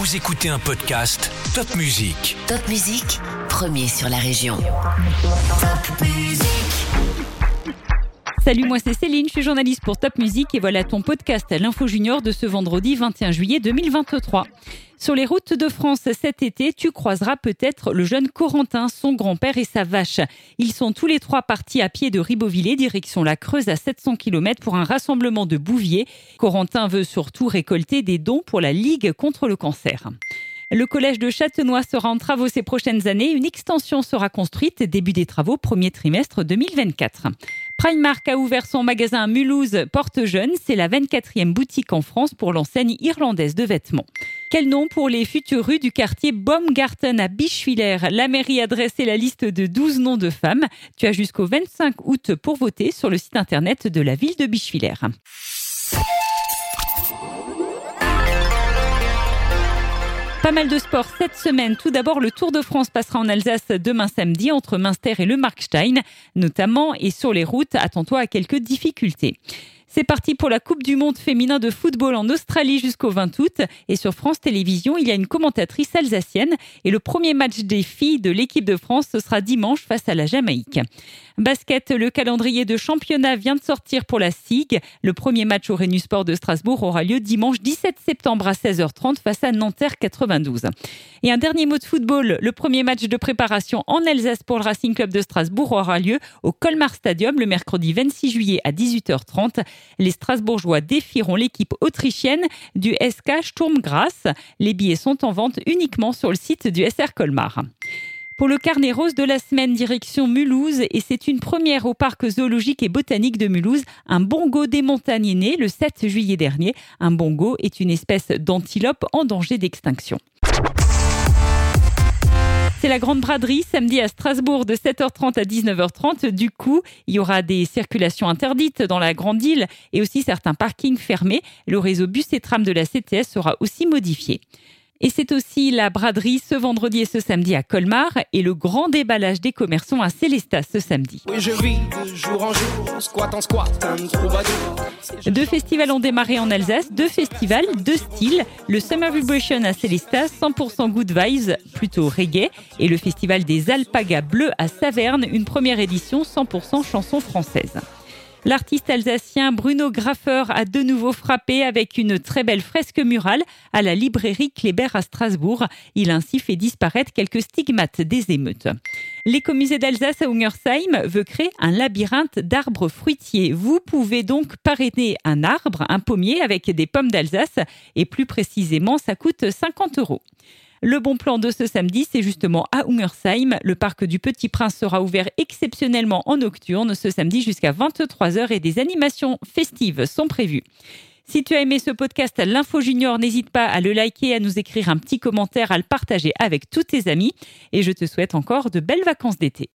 Vous écoutez un podcast Top Music. Top Musique, premier sur la région. Salut, moi c'est Céline, je suis journaliste pour Top Music et voilà ton podcast L'Info Junior de ce vendredi 21 juillet 2023. Sur les routes de France cet été, tu croiseras peut-être le jeune Corentin, son grand-père et sa vache. Ils sont tous les trois partis à pied de Ribeauvillé, direction la Creuse à 700 km pour un rassemblement de bouviers. Corentin veut surtout récolter des dons pour la Ligue contre le cancer. Le collège de Châtenois sera en travaux ces prochaines années. Une extension sera construite. Début des travaux, premier trimestre 2024. Primark a ouvert son magasin Mulhouse, Porte Jeune. C'est la 24e boutique en France pour l'enseigne irlandaise de vêtements. Quel nom pour les futures rues du quartier Baumgarten à Bischwiller La mairie a dressé la liste de 12 noms de femmes. Tu as jusqu'au 25 août pour voter sur le site internet de la ville de Bischwiller. Pas mal de sport cette semaine. Tout d'abord, le Tour de France passera en Alsace demain samedi entre Münster et le Markstein, notamment. Et sur les routes, attends-toi à quelques difficultés. C'est parti pour la Coupe du Monde féminin de football en Australie jusqu'au 20 août. Et sur France Télévisions, il y a une commentatrice alsacienne. Et le premier match des filles de l'équipe de France, ce sera dimanche face à la Jamaïque. Basket, le calendrier de championnat vient de sortir pour la SIG. Le premier match au Rénu Sport de Strasbourg aura lieu dimanche 17 septembre à 16h30 face à Nanterre 92. Et un dernier mot de football, le premier match de préparation en Alsace pour le Racing Club de Strasbourg aura lieu au Colmar Stadium le mercredi 26 juillet à 18h30. Les Strasbourgeois défieront l'équipe autrichienne du SK Sturm. Les billets sont en vente uniquement sur le site du SR Colmar. Pour le carnet rose de la semaine, direction Mulhouse, et c'est une première au parc zoologique et botanique de Mulhouse. Un bongo des montagnes est né le 7 juillet dernier. Un bongo est une espèce d'antilope en danger d'extinction. C'est la grande braderie samedi à Strasbourg de 7h30 à 19h30. Du coup, il y aura des circulations interdites dans la grande île et aussi certains parkings fermés. Le réseau bus et tram de la CTS sera aussi modifié. Et c'est aussi la braderie ce vendredi et ce samedi à Colmar et le grand déballage des commerçants à Célestat ce samedi. Deux festivals ont démarré en Alsace, deux festivals, deux styles. Le Summer Vibration à Célestat, 100% good vibes, plutôt reggae, et le festival des alpagas bleus à Saverne, une première édition 100% chansons françaises. L'artiste alsacien Bruno Graffer a de nouveau frappé avec une très belle fresque murale à la librairie Kléber à Strasbourg. Il a ainsi fait disparaître quelques stigmates des émeutes. L'écomusée d'Alsace à Ungersheim veut créer un labyrinthe d'arbres fruitiers. Vous pouvez donc parrainer un arbre, un pommier avec des pommes d'Alsace et plus précisément, ça coûte 50 euros. Le bon plan de ce samedi, c'est justement à Ungersheim. Le parc du Petit Prince sera ouvert exceptionnellement en nocturne ce samedi jusqu'à 23h et des animations festives sont prévues. Si tu as aimé ce podcast L'Info Junior, n'hésite pas à le liker, à nous écrire un petit commentaire, à le partager avec tous tes amis. Et je te souhaite encore de belles vacances d'été.